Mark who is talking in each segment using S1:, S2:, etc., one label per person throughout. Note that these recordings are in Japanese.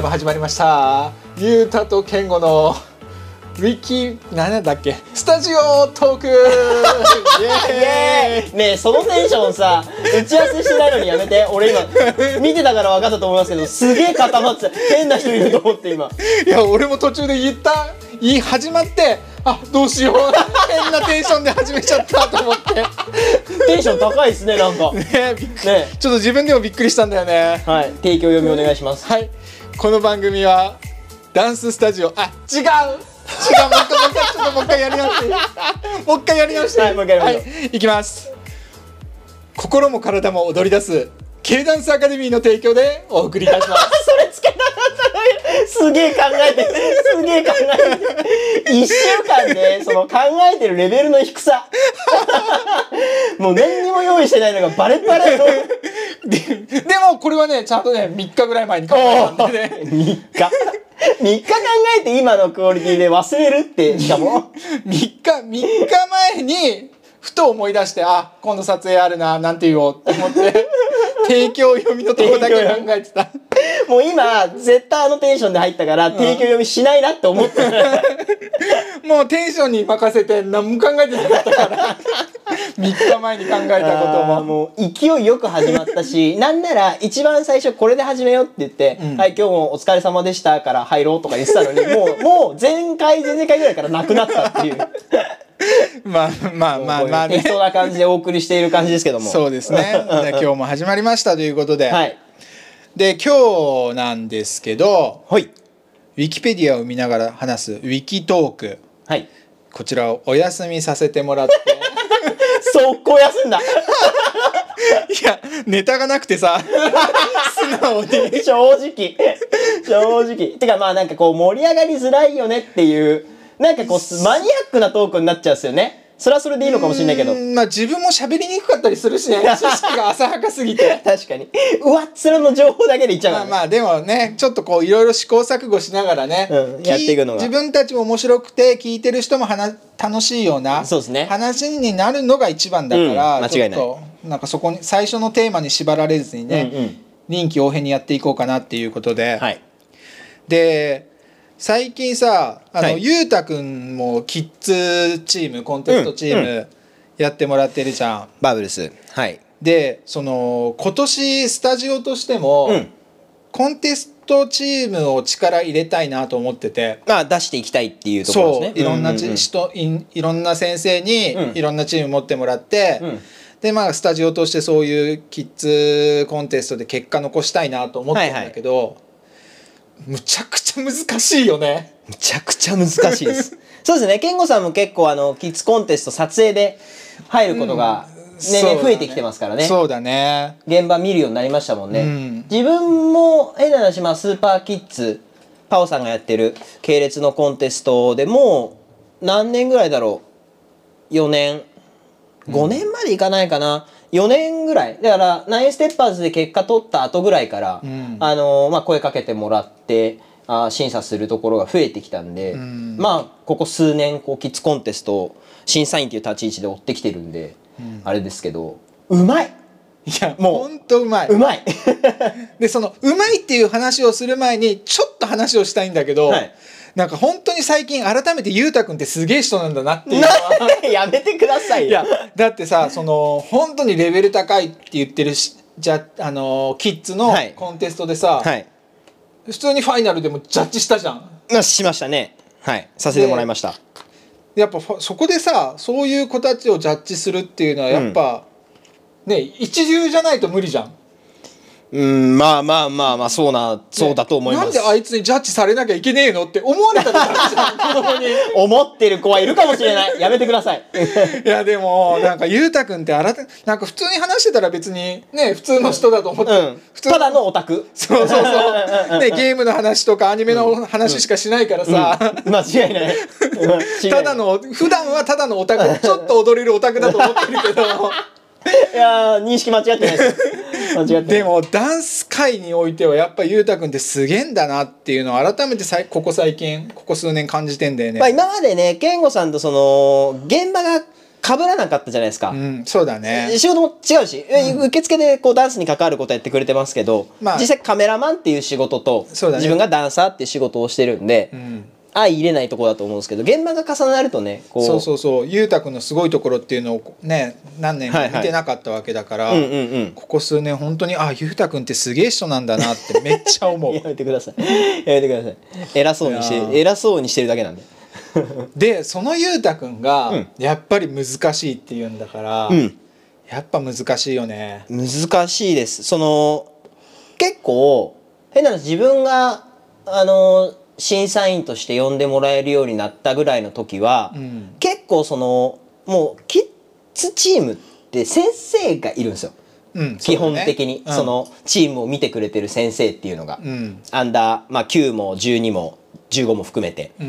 S1: 夜も始まりました。ゆうたとけんごのウィキ何だっけ？スタジオトーク！イ
S2: イ！エーイ！ねえそのテンションさ打ち合わせしてないのにやめて。俺今見てたから分かったと思いますけどすげえ固まってた変な人いると思って今。
S1: いや俺も途中で言った言い始まってあどうしよう。変なテンションで始めちゃったと思って。
S2: テンション高いですねなんか。ね
S1: ねちょっと自分でもびっくりしたんだよね。
S2: はい。提供読みお願いします。
S1: はいこの番組はダンススタジオ。あ違う。違う。もう一回もう一回やり直して。もう一回やり直して。
S2: はいもう一回やりましょう。
S1: はい、いきます。心も体も踊り出す K ダンスアカデミーの提供でお送りいたします。
S2: それつけすげえ考えてすげえ考えて。一週間でその考えてるレベルの低さ。もう何にも用意してないのがバレバレの。
S1: ででもこれはねちゃんとね3日ぐらい前に考えたんでね。
S2: 3日。3日考えて今のクオリティで忘れるってしかも。
S1: 3日3日前にふと思い出してあ今度撮影あるななんて言おうって思って提供読みのとこだけ考えてた。
S2: もう今絶対あのテンションで入ったから提供読みしないなって思ってる
S1: もうテンションに任せて何も考えてなかったから。3日前に考えたことも。
S2: もう勢いよく始まったしなんなら一番最初これで始めようって言って「
S1: ん。
S2: はい今日もお疲れ様でした」から入ろうとか言ってたのにもうもう前回前々回ぐらいからなくなったっていう
S1: まあまあまあまあね。
S2: 適当な感じでお送りしている感じですけども。
S1: そうですね。で今日も始まりましたということで、
S2: はい。
S1: で今日なんですけど、
S2: はい。
S1: ウィキペディアを見ながら話すウィキトーク
S2: はい。
S1: こちらをお休みさせてもらって、
S2: 速攻休んだ。
S1: いやネタがなくてさ、素直に。
S2: 正直。正直。てかまあなんかこう盛り上がりづらいよねっていうなんかこうマニアックなトークになっちゃうんですよね。それはそれでいいのかもしれないけど。
S1: まあ自分も喋りにくかったりするしね、知識が浅はかすぎて。
S2: 確かに。上っ面の情報だけでいっちゃうね。
S1: まあまあでもねちょっとこういろいろ試行錯誤しながらね、
S2: うんやっていくのが。
S1: 自分たちも面白くて聞いてる人もはな楽しいような
S2: そうですね。
S1: 話になるのが一番だから、
S2: うん間違いない。
S1: なんかそこに最初のテーマに縛られずにね、
S2: うんうん。
S1: 臨機応変にやっていこうかなっていうことで、
S2: はい。
S1: で最近さあの、
S2: はい。
S1: ゆうたくんもキッズチームコンテストチー
S2: うん
S1: ムやってもらってるじゃん。
S2: バブルス。はい。
S1: でその今年スタジオとしても、
S2: うん。
S1: コンテストチームを力入れたいなと思ってて。
S2: まあ出していきたいっていうところですね。
S1: そういろんなち、
S2: うう
S1: 人いいろんな先生に
S2: うん。
S1: いろんなチーム持ってもらって、
S2: うん。
S1: でまあスタジオとしてそういうキッズコンテストで結果残したいなと思ってるんだけど、むちゃくちゃ難しいよね。
S2: むちゃくちゃ難しいです。そうですね。健吾さんも結構あのキッズコンテスト撮影で入ることが年々増えてきてますからね,、
S1: そうだね。
S2: 現場見るようになりましたもんね、
S1: うん。
S2: 自分も変な話、まあ、スーパーキッズパオさんがやってる系列のコンテストでもう何年ぐらいだろう？4年？5年までいかないかな、4年ぐらい。だからナインステッパーズで結果取った後ぐらいから、
S1: ん。
S2: あのまあ、声かけてもらってあー審査するところが増えてきたんで、
S1: ん。
S2: まあここ数年こうキッズコンテストを審査員という立ち位置で追ってきてるんで、あれですけどうまい！
S1: いや
S2: もう。
S1: ほんとうまい。う
S2: まい。
S1: でそのうまいっていう話をする前にちょっと話をしたいんだけど、
S2: はい。
S1: なんか本当に最近改めてゆうたくんってすげえ人なんだなっていうのは
S2: やめてくださいよ。
S1: いやだってさその本当にレベル高いって言ってるしじゃあのキッズの
S2: はい。
S1: コンテストでさ、
S2: はい。
S1: 普通にファイナルでもジャッジしたじゃん。
S2: まあしましたね。はい。させてもらいました。
S1: やっぱファそこでさそういう子たちをジャッジするっていうのはやっぱ、ね一流じゃないと無理じゃん
S2: うんまあまあまあまあそうなそうだと思います。
S1: なんであいつにジャッジされなきゃいけねえのって思われたらじゃん子供に。
S2: 思ってる子はいるかもしれない。やめてください。
S1: いやでもなんかゆうたくんって改めなんか普通に話してたら別にね普通の人だと思って、
S2: うん。
S1: 普通
S2: ただのオタク。
S1: そうそうそう、ね、ゲームの話とかアニメの話しかしないからさ、
S2: 間違いない。うん。
S1: ただの普段はただのオタク。ちょっと踊れるオタクだと思ってるけど。
S2: いやー認識間違ってないです間違って
S1: でもダンス界においてはやっぱゆうたくんってすげえんだなっていうのを改めてさいここ最近ここ数年感じてんだよね、
S2: まあ今までね健吾さんとその現場が被らなかったじゃないですか、
S1: うんそうだね。
S2: 仕事も違うし、受付でこうダンスに関わることやってくれてますけど、
S1: まあ
S2: 実際カメラマンっていう仕事と、
S1: ね。
S2: 自分がダンサーっていう仕事をしてるんで、
S1: うん
S2: 相入れないところだと思うんですけど現場が重なるとねこう。
S1: そうそうそう。ゆうたくんのすごいところっていうのをね何年も見てなかったわけだから、
S2: うんうんうん。
S1: ここ数年本当にあゆうたくんってすげえ人なんだなって めっちゃ思う。
S2: やめてください。やめてください。偉そうにして偉そうにしてるだけなんで。
S1: でそのゆうたくんが
S2: うん。
S1: やっぱり難しいっていうんだから、
S2: うん。
S1: やっぱ難しいよね。
S2: 難しいです。その結構変な話自分があの審査員として呼んでもらえるようになったぐらいの時は、
S1: うん。
S2: 結構そのもうキッズチームって先生がいるんですよ。
S1: うん
S2: 基本的に
S1: そ
S2: のチームを見てくれてる先生っていうのが、
S1: うん。
S2: アンダー、まあ、9も12も15も含めて。
S1: う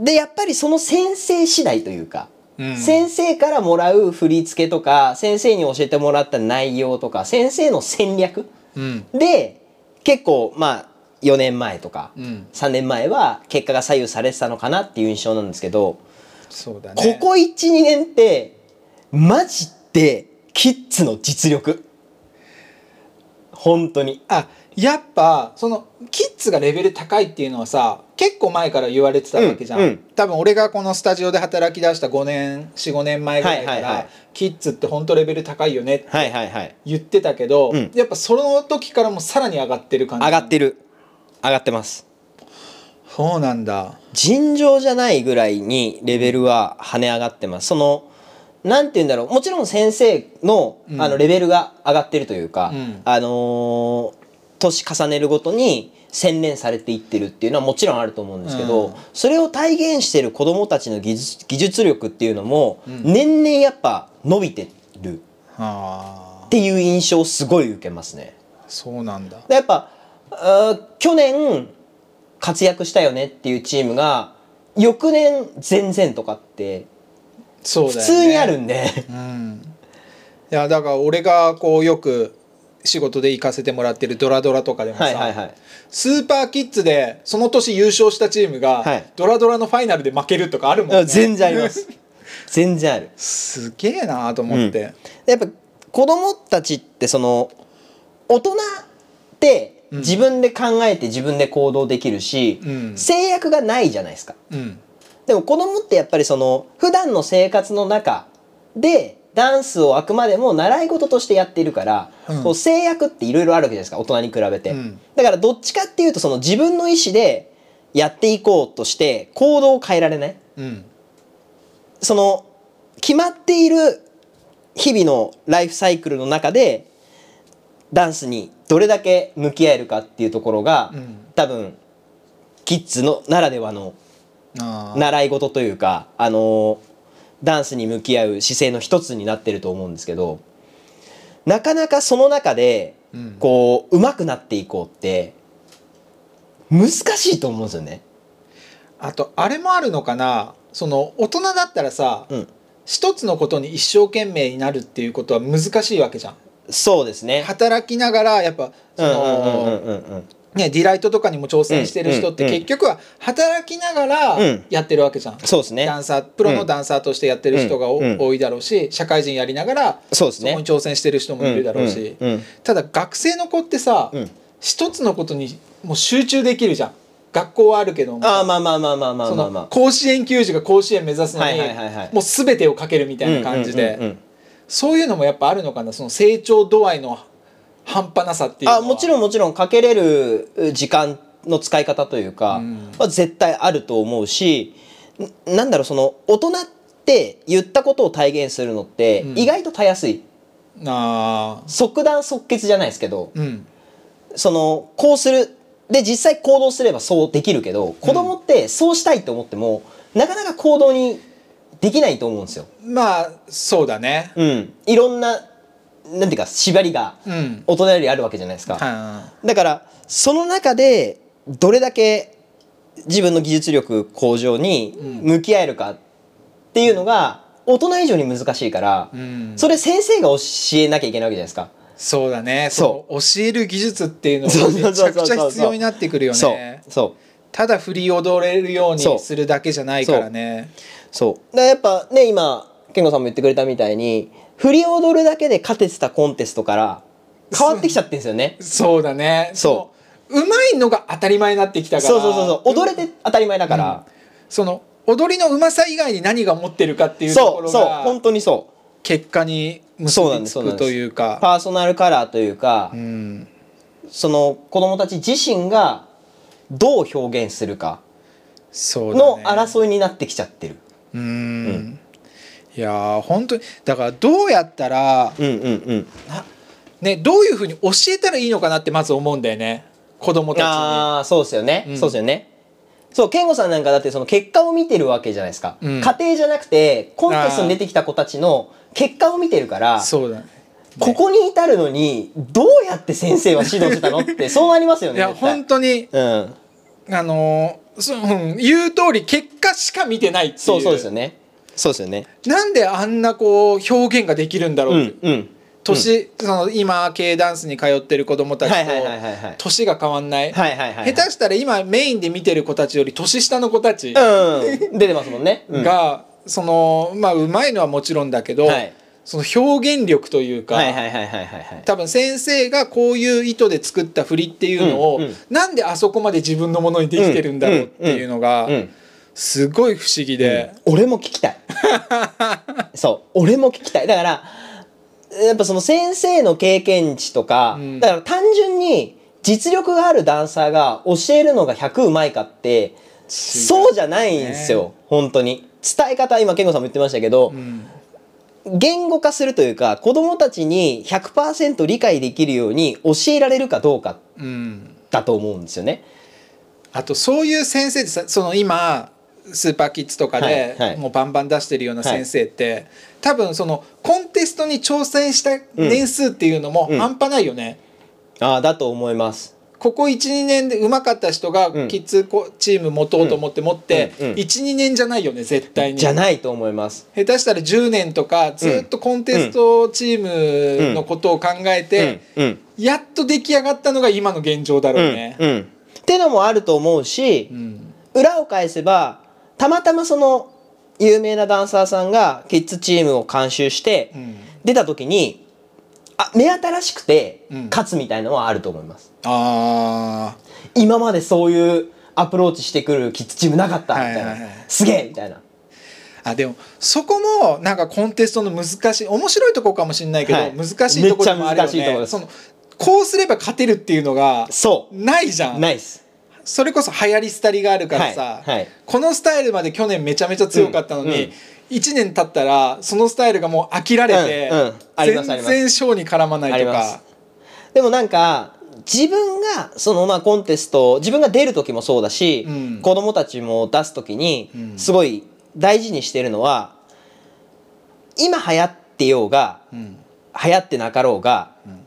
S1: ん。
S2: でやっぱりその先生次第というか、
S1: うん。
S2: 先生からもらう振り付けとか先生に教えてもらった内容とか先生の戦略
S1: うん。
S2: で結構まあ4年前とか
S1: うん。
S2: 3年前は結果が左右されてたのかなっていう印象なんですけど、
S1: そうだね。
S2: ここ12年ってマジでキッズの実力。本当に。
S1: あやっぱそのキッズがレベル高いっていうのはさ結構前から言われてたわけじゃん、
S2: うんうん。
S1: 多分俺がこのスタジオで働き出した5年45年前ぐらいから、
S2: はいはいはい。
S1: キッズって本当レベル高いよねって
S2: はいはいはい
S1: 言ってたけど、
S2: うん
S1: やっぱその時からもさらに上がってる感じ
S2: 上がってる上がってます。
S1: そうなんだ。
S2: 尋常じゃないぐらいにレベルは跳ね上がってます。そのなんて言うんだろう。もちろん先生の,、
S1: うん。
S2: あのレベルが上がってるというか、
S1: うん。
S2: あのー年重ねるごとに洗練されていってるっていうのはもちろんあると思うんですけど、
S1: うん。
S2: それを体現してる子どもたちの技術技術力っていうのも、
S1: うん。
S2: 年々やっぱ伸びてる。
S1: あ。
S2: っていう印象をすごい受けますね。
S1: そうなんだ。
S2: でやっぱ去年活躍したよねっていうチームが翌年全然とかって普
S1: そうだよね。
S2: 通にあるんで、
S1: うん。いやだから俺がこうよく仕事で行かせてもらってるドラドラとかでもさ、
S2: はいはいはい。
S1: スーパーキッズでその年優勝したチームが、
S2: はい。
S1: ドラドラのファイナルで負けるとかあるもんね。
S2: うん全然あります。全然ある。
S1: すげえなと思って、
S2: やっぱ子供たちってその大人って
S1: うん
S2: 自分で考えて自分で行動できるし、
S1: うん。
S2: 制約がないじゃないですか。
S1: うん。
S2: でも子供ってやっぱりその普段の生活の中でダンスをあくまでも習い事としてやっているから、
S1: うん。
S2: こう制約っていろいろあるわけじゃないですか大人に比べて、
S1: うん。
S2: だからどっちかっていうとその自分の意思でやっていこうとして行動を変えられない。
S1: うん。
S2: その決まっている日々のライフサイクルの中でダンスにどれだけ向き合えるかっていうところが、
S1: うん。
S2: 多分キッズのならではの習い事というかあのダンスに向き合う姿勢の一つになってると思うんですけどなかなかその中で
S1: うん。
S2: こう上手くなっていこうって難しいと思うんですよね。
S1: あとあれもあるのかな。その大人だったらさ、
S2: うん、
S1: 一つのことに一生懸命になるっていうことは難しいわけじゃん
S2: そうですね。
S1: 働きながらやっぱそのねディライトとかにも挑戦してる人って結局は働きながら
S2: うん。
S1: やってるわけじゃん、
S2: そうですね。
S1: ダンサープロのダンサーとしてやってる人が多いだろうし社会人やりながら
S2: そ
S1: こに。挑戦してる人もいるだろうし。ただ学生の子ってさ
S2: うん。
S1: 一つのことにもう集中できるじゃん。学校はあるけども。
S2: まあまあまあまあまあ
S1: そ
S2: まあまあ。
S1: の甲子園球児が甲子園目指すのにもう全てをかけるみたいな感じでそういうのもやっぱあるのかなその成長度合いの半端なさっていうのは。
S2: あもちろんもちろんかけれる時間の使い方というか
S1: うん。
S2: は絶対あると思うしんなんだろうその大人って言ったことを体現するのって
S1: うん。
S2: 意外とたやすい、
S1: あー。
S2: 即断即決じゃないですけど
S1: うん。
S2: そのこうするで実際行動すればそうできるけど子供ってそうしたいと思っても、なかなか行動にできないと思うんですよ。
S1: まあそうだね。
S2: うん、いろんななんていうか縛りが
S1: うん。
S2: 大人よりあるわけじゃないですか。
S1: は
S2: だからその中でどれだけ自分の技術力向上に向き合えるかっていうのが大人以上に難しいから、
S1: いうん。
S2: それ先生が教えなきゃいけないわけじゃないですか。
S1: そうだね。
S2: そ
S1: その教える技術っていうのがめちゃくちゃ必要になってくるよね。
S2: そう。
S1: ただ振り踊れるようにするだけじゃないからね
S2: そう。だやっぱね今健吾さんも言ってくれたみたいに振り踊るだけで勝ててたコンテストから変わってきちゃってるんですよね。
S1: そうだね。
S2: そう。
S1: う。まいのが当たり前になってきたから。
S2: そうそうそうそう。踊れて当たり前だから、
S1: その踊りのうまさ以外に何が持ってるかっていうところ
S2: そうそう。本
S1: が
S2: 当にそう。
S1: 結果に結
S2: そうなん
S1: びつくというか
S2: パーソナルカラーというか、
S1: うん。
S2: その子供たち自身がどう表現するかの
S1: ね。
S2: 争いになってきちゃってる。
S1: うん。いやー本当にだからどうやったら
S2: うんうんうん。
S1: ねどういうふうに教えたらいいのかなってまず思うんだよね。子供たちに。
S2: ああそうですよね、
S1: うん。
S2: そうですよね。そう健吾さんなんかだってその結果を見てるわけじゃないですか、
S1: うん。
S2: 家庭じゃなくてコンテストに出てきた子たちの結果を見てるから
S1: そうだね。
S2: ここに至るのにどうやって先生は指導してたのってそうなりますよ
S1: いや
S2: ね絶対。
S1: 本当に
S2: うん。
S1: あのーそうん言う通り結果しか見てないっていう。
S2: そうそうですよね。そうですよね。
S1: なんであんなこう表現ができるんだろ
S2: う
S1: う
S2: んうん。
S1: 年、その今 K ダンスに通ってる子供たちと年が変わんない、
S2: はいはいはい
S1: 下手したら今メインで見てる子たちより年下の子たち
S2: うん。出てますもんね、うん。
S1: が、そのまあうまいのはもちろんだけど、
S2: はい
S1: その表現力というか、多分先生がこういう意図で作った振りっていうのを、
S2: うんうん。
S1: なんであそこまで自分のものにできてるんだろうっていうのが、
S2: うん
S1: すごい不思議で、
S2: 俺も聞きたい。そう。俺も聞きたい。だからやっぱその先生の経験値とか、
S1: うん。
S2: だから単純に実力があるダンサーが教えるのが100うまいかってそうじゃないんですよ、本当に。伝え方今健吾さんも言ってましたけど
S1: う、ん
S2: 言語化するというか子供たちに100%理解できるように教えられるかどうか
S1: うん
S2: だと思うんですよね。
S1: あとそういう先生ってさその今スーパーキッズとかで
S2: はいはい
S1: もうバンバン出してるような先生って、多分そのコンテストに挑戦した年数っていうのも
S2: うん
S1: 半端ないよね。
S2: ああだと思います。
S1: ここ12年で上手かった人が
S2: うん。
S1: キッズコチーム持とうと思って持って
S2: うん。うん。
S1: 12年じゃないよね絶対に。
S2: じゃないと思います。
S1: 下手したら10年とかずっとコンテストチームのことを考えてやっと出来上がったのが今の現状だろうね。
S2: ってのもあると思うし、
S1: うん。
S2: 裏を返せばたまたまその有名なダンサーさんがキッズチームを監修して
S1: うん。
S2: 出た時にあ目新しくて
S1: うん。
S2: 勝つみたいのはあると思います、
S1: あ
S2: 今までそういうアプローチしてくるキッズチームなかったみたいな、
S1: はいはいはい
S2: すげえみたいな。
S1: ーあでもそこもなんかコンテストの難しい面白いとこかもしれないけど、
S2: はい。
S1: 難しいところもあるよ
S2: めっちゃ難しいところです。
S1: ねそのこうすれば勝てるっていうのが
S2: そ
S1: ないじゃ
S2: うんナイス
S1: それこそ流行り廃りがあるからさ、
S2: はいはい
S1: このスタイルまで去年めちゃめちゃ強かったのに、
S2: うんうん
S1: 1年経ったらそのスタイルがもう飽きられて、
S2: うんうん
S1: 全然ショーに絡まないとか。
S2: でもなんか自分がそのまあコンテスト自分が出る時もそうだし、
S1: うん。
S2: 子供たちも出す時に
S1: うん。
S2: すごい大事にしてるのは今流行ってようが
S1: うん。
S2: 流行ってなかろうが、
S1: ん。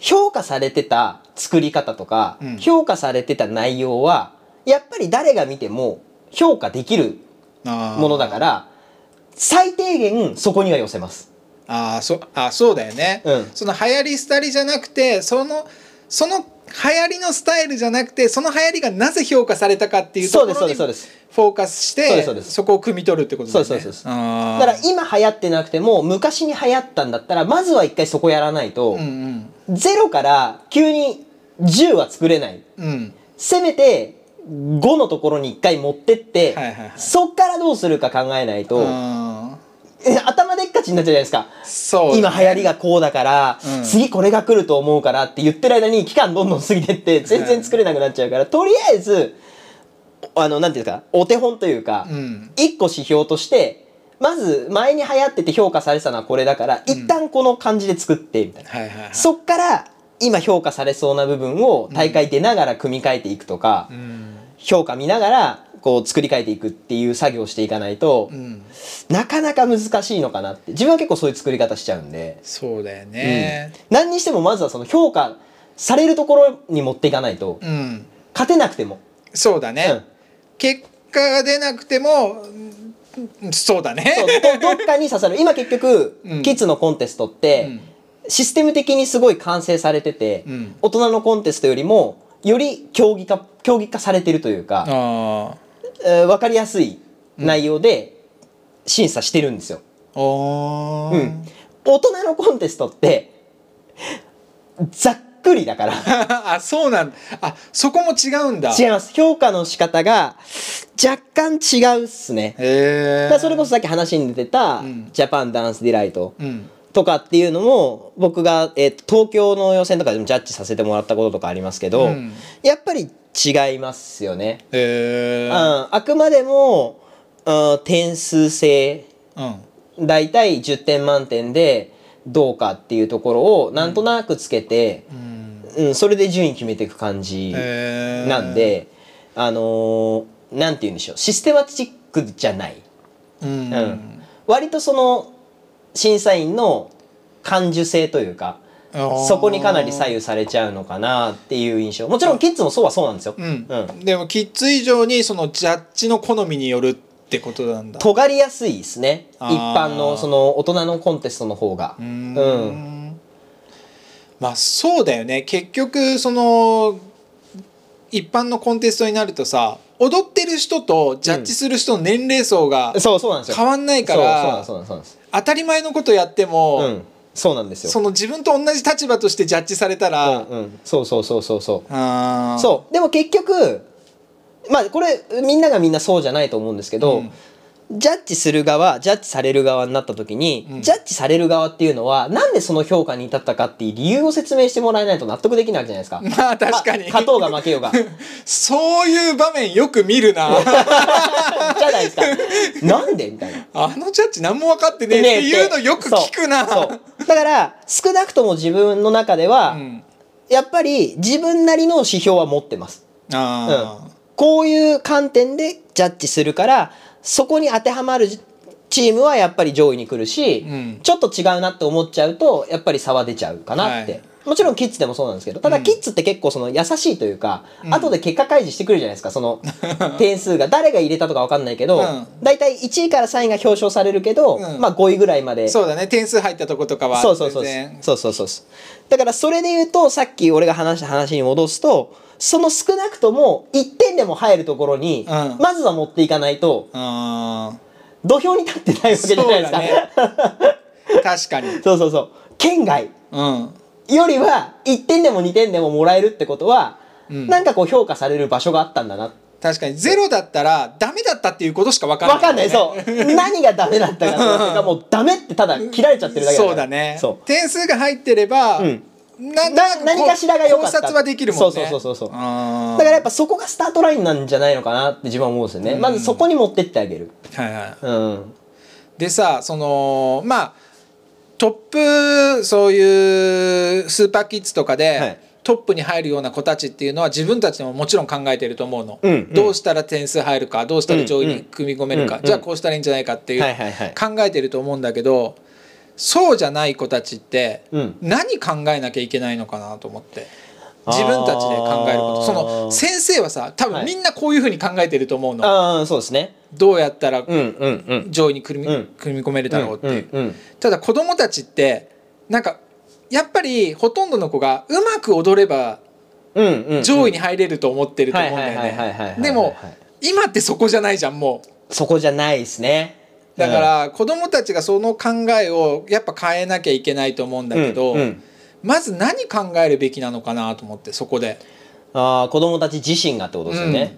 S2: 評価されてた作り方とか、
S1: うん。
S2: 評価されてた内容はやっぱり誰が見ても評価できるものだから最低限そこには寄せます。
S1: あーそあそうだよね、
S2: うん。
S1: その流行り廃りじゃなくてそのその流行りのスタイルじゃなくてその流行りがなぜ評価されたかっていうところにフォーカスして
S2: そ
S1: こを汲み取るってことだ
S2: だから今流行ってなくても昔に流行ったんだったらまずは一回そこやらないと、
S1: うん
S2: ゼロから急に10は作れない。
S1: うん。うん
S2: せめて5のところに一回持ってって、
S1: はいはいはい。
S2: そっからどうするか考えないと、頭でっかちになっちゃうじゃないですか。
S1: ーそう
S2: 今流行りがこうだから、
S1: うん。
S2: 次これが来ると思うからって言ってる間に期間どんどん過ぎてって全然作れなくなっちゃうから、とりあえずあのなんていうんですかお手本というか、
S1: うん。
S2: 一個指標としてまず前に流行ってて評価されてたのはこれだから、一旦この感じで作ってみたいな、
S1: はいはいはい。
S2: そっから今評価されそうな部分を大会出ながら組み替えていくとか、
S1: うん。
S2: 評価見ながらこう作り変えていくっていう作業をしていかないと、
S1: うん。
S2: なかなか難しいのかなって。自分は結構そういう作り方しちゃうんで、
S1: そうだよね。
S2: 何にしてもまずはその評価されるところに持っていかないと
S1: うん、
S2: 勝てなくても、
S1: そうだね、
S2: うん。
S1: 結果が出なくてもうんそうだね。
S2: どどっかに刺さる。今結局、
S1: うん。
S2: キッズのコンテストって、
S1: うん。
S2: システム的にすごい完成されてて、
S1: うん。
S2: 大人のコンテストよりもより競技化競技化されてるというか、
S1: あ
S2: えー分かりやすい内容で、審査してるんですよ。うん。大人のコンテストってざっくりだから。
S1: あそうなんだあそこも違うんだ。
S2: 違います。評価の仕方が若干違うっすね。
S1: へえ
S2: だそれこそさっき話に出てた
S1: うん。
S2: ジャパンダンスディライト
S1: うん。
S2: とかっていうのも僕が、えーと東京の予選とかでもジャッジさせてもらったこととかありますけど、
S1: うん。
S2: やっぱり違いますよね。
S1: へえ
S2: うん、あくまでも、うん、点数制。
S1: うん。
S2: 大体10点満点でどうかっていうところをなんとなくつけて、
S1: うん。
S2: うんそれで順位決めていく感じなんで、あのーなんて言うんでしょう。システマチックじゃない、
S1: うん。
S2: うん。割とその審査員の感受性というかそこにかなり左右されちゃうのかなっていう印象。もちろんキッズもそうはそうなんですよ、
S1: うん。
S2: うん。
S1: でもキッズ以上にそのジャッジの好みによるってことなんだ。
S2: 尖りやすいですね。一般のその大人のコンテストの方が。
S1: うーん。
S2: うん。
S1: まあそうだよね。結局その一般のコンテストになるとさ踊ってる人とジャッジする人の年齢層が
S2: そうそうなんですよ。
S1: 変わんないから当たり前のことやっても、
S2: うんそうなんですよ。
S1: その自分と同じ立場としてジャッジされたら、
S2: うんうん。そうそうそうそうそう。そう。でも結局まあこれみんながみんなそうじゃないと思うんですけど、
S1: うん。
S2: ジャッジする側ジャッジされる側になった時に、
S1: うん。
S2: ジャッジされる側っていうのはなんでその評価に至ったかっていう理由を説明してもらえないと納得できないわけじゃないですか。
S1: まあ確かに。
S2: 勝とうが負けようが。じ
S1: そういう場面よく見るな。
S2: ゃないですか。なんでみたいな。
S1: あのジャッジ何も分かってねえっていうのよく聞くな。
S2: そうそうだから少なくとも自分の中では、
S1: うん。
S2: やっぱり自分なりの指標は持ってます。
S1: あ
S2: こういう観点でジャッジするからそこに当てはまるチームはやっぱり上位に来るし、
S1: うん。
S2: ちょっと違うなって思っちゃうとやっぱり差は出ちゃうかなって、
S1: はい
S2: もちろんキッズでもそうなんですけどただ
S1: うん。
S2: キッズって結構その優しいというか、
S1: うん。
S2: 後で結果開示してくるじゃないですかその 点数が。誰が入れたとか分かんないけど、
S1: うん。
S2: 大体1位から3位が表彰されるけど、
S1: うん。
S2: まあ5位ぐらいまで。
S1: あそうだね。点数入ったとことかは
S2: そうそうそうそう。そうそうだからそれで言うとさっき俺が話した話に戻すとその少なくとも1点でも入るところに、
S1: うん。
S2: まずは持っていかないと
S1: あ
S2: 土俵に立ってないわけじゃないですか。
S1: ー確かに。
S2: そうそうそう。県外。
S1: うん
S2: よりは1点でも2点でももらえるってことは、
S1: うん。
S2: なんかこう評価される場所があったんだな。
S1: 確かにゼロだったらダメだったっていうことしか分かんない
S2: 分かんない。そう。何がダメだったかとかもうダメってただ切られちゃってるだけ
S1: そうだね。
S2: そ
S1: 点数が入ってれば、
S2: うん。
S1: な
S2: な何かしらが良かった。
S1: 考察はできるもんね。
S2: そうそうそうそうだからやっぱそこがスタートラインなんじゃないのかなって自分は思うんですよね、
S1: うん
S2: まずそこに持ってってあげる。
S1: はいはい。
S2: うん。
S1: でさそのまあトップそういうスーパーキッズとかで、
S2: はい。
S1: トップに入るような子たちっていうのは自分たちでももちろん考えてると思うの、
S2: うんうん。
S1: どうしたら点数入るかどうしたら上位
S2: うんうん
S1: に組み込めるか、
S2: うん
S1: じゃあこうしたらいいんじゃないかっていう、考えてると思うんだけどそうじゃない子たちって
S2: うん。
S1: 何考えなきゃいけないのかなと思って自分たちで考えること。その先生はさ多分みんなこういうふうに考えてると思うの、
S2: ああそうですね。
S1: どうやったら上位に組み,、
S2: うん。
S1: 組み込めるだろうっていう、ただ子供たちってなんかやっぱりほとんどの子がうまく踊れば上位に入れると思ってると思うんだよ
S2: はいはいはいはいはいはい。
S1: ねでも今ってそこじゃないじゃんもう。
S2: そこじゃないですね。
S1: だから子供たちがその考えをやっぱ変えなきゃいけないと思うんだけど、
S2: うんうん
S1: まず何考えるべきなのかなと思ってそこで。
S2: ああ子供たち自身がってことですよね、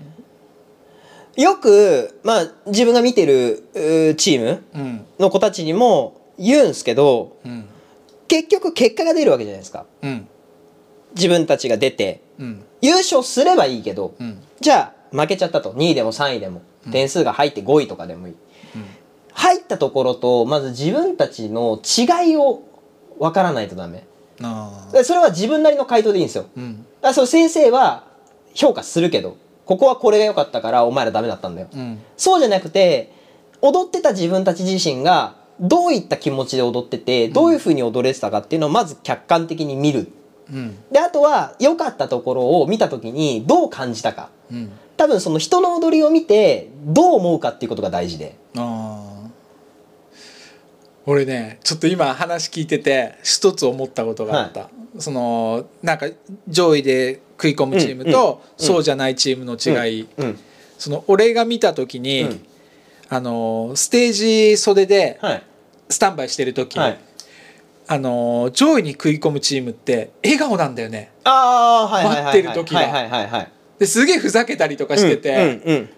S2: よくまあ自分が見てるチーム
S1: うん。
S2: の子たちにも言うんすけど
S1: うん。
S2: 結局結果が出るわけじゃないですか。
S1: うん。
S2: 自分たちが出て
S1: うん。
S2: 優勝すればいいけど
S1: うん。
S2: じゃあ負けちゃったと。2位でも3位でも点数が入って5位とかでもいい、入ったところとまず自分たちの違いを分からないとダメそれは自分なりの回答でいいんですよ。
S1: ーうん。
S2: だその先生は評価するけどここはこれが良かったからお前らダメだったんだよ。
S1: うん。
S2: そうじゃなくて踊ってた自分たち自身がどういった気持ちで踊っててどういうふうに踊れてたかっていうのをまず客観的に見る。
S1: うん。
S2: であとは良かったところを見た時にどう感じたか。
S1: うん。
S2: 多分その人の踊りを見てどう思うかっていうことが大事で。
S1: あー俺ねちょっと今話聞いてて一つ思ったことがあった、そのなんか上位で食い込むチームと、
S2: うんうん
S1: そうじゃないチームの違い、
S2: うん
S1: その俺が見た時に、
S2: うん。
S1: あのステージ袖で
S2: はい。
S1: スタンバイしてる時、
S2: はい。
S1: あの上位に食い込むチームって笑顔なんだよね。
S2: ああはいはいはいはい。
S1: 待ってる時が。
S2: はいはいはいはい。
S1: ですげえふざけたりとかしてて、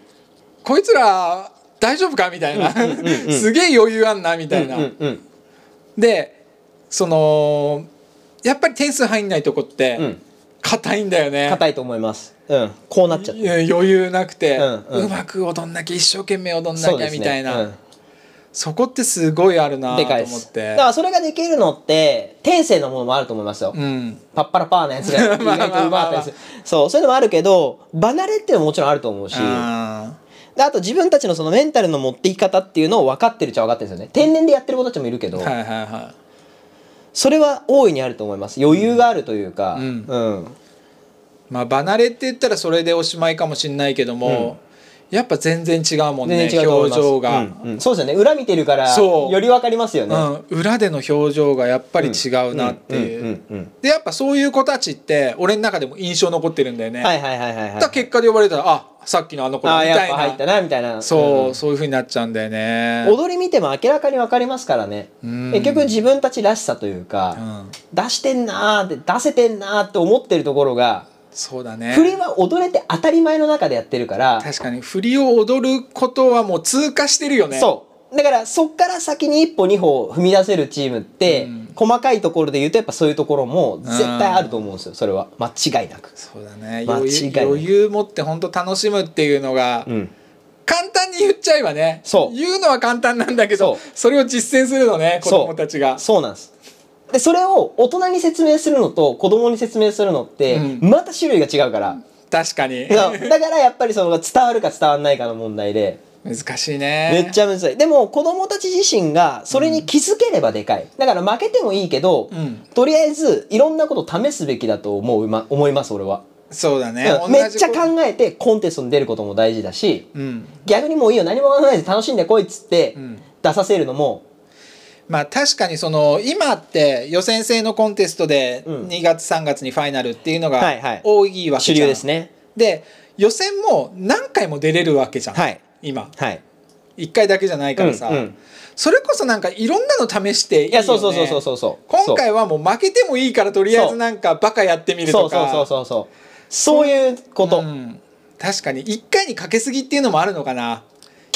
S1: こいつら大丈夫か？みたいな、
S2: うんうんうんうん。
S1: すげえ余裕あんな？みたいな、
S2: うんうんうん。
S1: でそのやっぱり点数入んないとこって
S2: うん。
S1: 硬いんだよね、
S2: 硬いと思います。うん。こうなっちゃっ
S1: いや余裕なくて、
S2: う
S1: うん。
S2: うん
S1: まく踊んなきゃ一生懸命踊んなきゃみたいな、
S2: うん。
S1: そこってすごいあるなと
S2: でかい
S1: 思っ
S2: です。だ
S1: て
S2: からそれができるのって天性のものもあると思いますよ、
S1: うん。
S2: パッパラパーなやつが意外とう まかったりする。そう。そういうのもあるけど離れっていうのももちろんあると思うし。
S1: あ
S2: であと自分たちのそのメンタルの持っていき方っていうのを分かってるっちゃ分かってるんですよね。天然でやってる子たちもいるけど、
S1: ーはいはいは
S2: それは大いにあると思います。余裕があるというか。
S1: うん。
S2: うん。
S1: いまあ離れって言ったらそれでおしまいかもしんないけども、やっぱ全然違うもんね表情が、
S2: うんうん。そうですよね。裏見てるから
S1: そう。
S2: より分かりますよね。
S1: うん、裏での表情がやっぱり違うなっていう、でやっぱそういう子たちって俺の中でも印象残ってるんだよね、
S2: はいはいはいはいはい。
S1: 結果で呼ばれたらあさっきのあの子みい
S2: あやったぱ入った
S1: な
S2: なみたいな。
S1: そう、
S2: ん
S1: そういうふうになっちゃうんだよね。
S2: 踊り見ても明らかに分かりますからね。
S1: うん。
S2: 結局自分たちらしさというか、
S1: うん。
S2: 出してんなーって出せてんなーって思ってるところが
S1: そうだね。
S2: 振りは踊れて当たり前の中でやってるから、
S1: 確かに振りを踊ることはもう通過してるよね。
S2: そう。だからそっから先に一歩二歩踏み出せるチームって、
S1: うん。
S2: 細かいところで言うとやっぱそういうところも絶対あると思うんですよそれは。間違いなく。
S1: そうだね。
S2: 間
S1: 余裕
S2: 違い
S1: 余裕持って本当楽しむっていうのが、
S2: うん。
S1: 簡単に言っちゃえばね
S2: そう。
S1: 言うのは簡単なんだけど
S2: そ
S1: れを実践するのね子供たちが。
S2: そうなんですでそれを大人に説明するのと子供に説明するのって
S1: うん。
S2: また種類が違うから、
S1: 確かに。
S2: だからやっぱりその伝わるか伝わらないかの問題で。
S1: 難しいね。
S2: めっちゃむずい。でも子供たち自身がそれに気づければでかい。だから負けてもいいけど、
S1: うん。
S2: とりあえずいろんなこと試すべきだと思う、ま、思います俺は、
S1: そうだね。
S2: うん。めっちゃ考えてコンテストに出ることも大事だし
S1: うん。
S2: 逆にもういいよ何も考えず楽しんでこいっつって
S1: うん。
S2: 出させるのも、
S1: まあ確かにその今って予選制のコンテストで
S2: うん。
S1: 2月3月にファイナルっていうのが多いわけじゃん、
S2: 主流ですね。
S1: で予選も何回も出れるわけじゃん、
S2: はい。
S1: 今。
S2: はい。
S1: 1回だけじゃないからさ、
S2: うんうん。
S1: それこそなんかいろんなの試していいよ、ね、
S2: いやそうそうそうそうそうそう。
S1: 今回はもう負けてもいいからとりあえずなんかバカやってみる
S2: そう
S1: とか。
S2: そうそうそうそうそう。いうこと、
S1: うん。確かに。1回にかけすぎっていうのもあるのかな、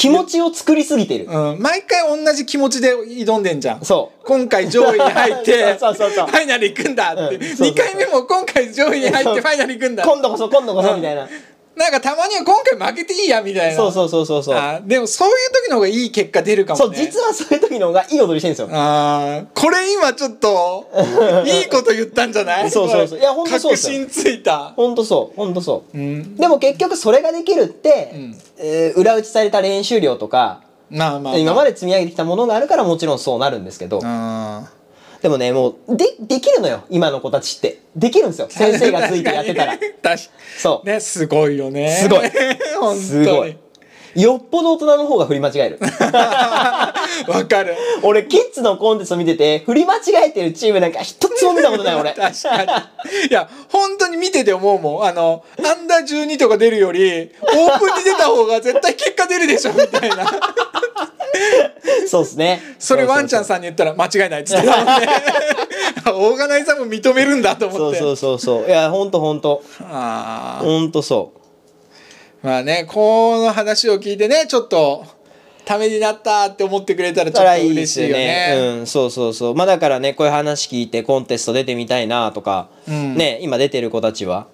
S2: 気持ちを作りすぎてる、
S1: うん、毎回同じ気持ちで挑んでんじゃん。
S2: そう。
S1: 今回上位に入って
S2: そうそうそう
S1: ファイナル行くんだって、
S2: うんそうそう
S1: 2回目も今回上位に入ってファイナル行くんだ。
S2: 今度こそ今度こそみたいな、
S1: なんかたまには今回負けていいやみたいな。
S2: そうそうそうそうそう。
S1: あでもそういう時の方がいい結果出るかもね。
S2: そう実はそういう時の方がいい踊りしてるんですよ
S1: あーこれ今ちょっと いいこと言ったんじゃない？
S2: そうそうそう。いやほんとそう
S1: 確信ついた。
S2: ほんとそう。ほんとそう。
S1: うん。
S2: でも結局それができるって、
S1: うん。
S2: えー裏打ちされた練習量とか、
S1: まあまあ、まあ、
S2: 今まで積み上げてきたものがあるからもちろんそうなるんですけど、
S1: あ
S2: でもねもうでできるのよ今の子たちって。できるんですよ
S1: ー
S2: 先生がついてやってたら。
S1: 確
S2: そう。
S1: ねすごいよね。
S2: すごい。
S1: 本当に。
S2: すごい。よっぽど大人の方が振り間違える。
S1: わかる。
S2: 俺キッズのコンテスト見てて振り間違えてるチームなんか一つも見たことない俺。
S1: 確かに。いや本当に見てて思うもん。あのアンダー12とか出るよりオープンに出た方が絶対結果出るでしょみたいな
S2: そうですね。
S1: それワンちゃん
S2: ん
S1: さんに言ったら間違いないっつってたもんね。オーガナイザーも認めるんだと思って。
S2: そうそうそうそう。いやほんとほんと。
S1: ああ
S2: ほんとそう。
S1: まあねこの話を聞いてねちょっとためになったって思ってくれたらちょっと嬉
S2: いいですよ
S1: しいよね。
S2: ね。うん、そうそうそう。まあだからね、こういう話聞いてコンテスト出てみたいなとか、
S1: うん。
S2: ね、今出てる子たちは、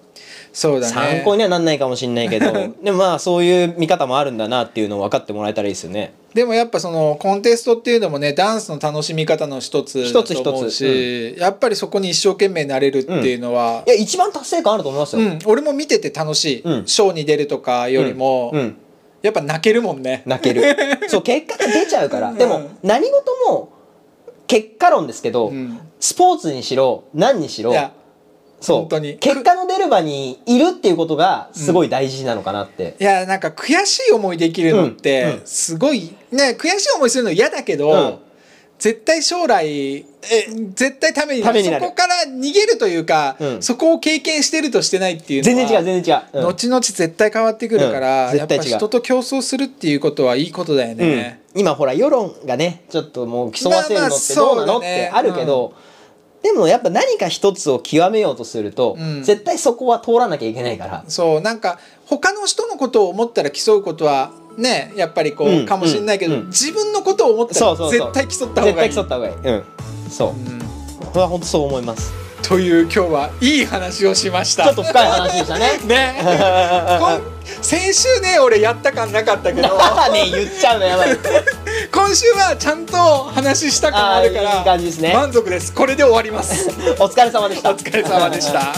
S1: そうだね。
S2: 参考にはなんないかもしれないけど、でもまあそういう見方もあるんだなっていうのを分かってもらえたらいいですよね。
S1: でもやっぱそのコンテストっていうのもねダンスの楽しみ方の一つだ
S2: 一つ
S1: と思う
S2: 一
S1: し、やっぱりそこに一生懸命なれるっていうのは、
S2: いや、一番達成感あると思いますよ。
S1: うん、俺も見てて楽しい、
S2: うん。
S1: ショーに出るとかよりも、
S2: うん。
S1: やっぱ泣けるもんね。
S2: 泣ける。そう、結果が出ちゃうから。でも
S1: うん、
S2: 何事も結果論ですけど、
S1: うん。
S2: スポーツにしろ、何にしろそう。
S1: 本当に。
S2: 結果の出る場にいるっていうことがすごい大事なのかなって。
S1: いやなんか悔しい思いできるのって、
S2: うんうん。
S1: すごいね悔しい思いするの嫌だけど、
S2: うん。
S1: 絶対将来絶対ためになる。そこから逃げるというか、
S2: うん。
S1: そこを経験してるとしてないっていうのは
S2: 全然違う全然違う、うん。
S1: 後々絶対変わってくるから、
S2: うん。
S1: やっぱ人と競争するっていうことはいいことだよね。
S2: うん、今ほら世論がねちょっともう競わせるのって
S1: まあまあ
S2: どうなのってあるけど、でもやっぱ何か一つを極めようとすると、
S1: うん。
S2: 絶対そこは通らなきゃいけないから、
S1: そうなんか他の人のことを思ったら競うことはねやっぱりこう、
S2: うん
S1: かもしれないけど、
S2: うん。
S1: 自分のことを思ったら絶対競った方
S2: 絶
S1: がいい。
S2: 対競った方がいい、うん、そう。
S1: うん。
S2: これは本当そう思います。
S1: という今日はいい話をしました。
S2: ちょっと深い話でしたね。
S1: ね 先週ね俺やった感なかったけど。
S2: ね言っちゃうのやばい。
S1: 今週はちゃんと話した感あるから
S2: いい感じですね。
S1: 満足です。これで終わります。
S2: お疲れ様でした。
S1: お疲れ様でした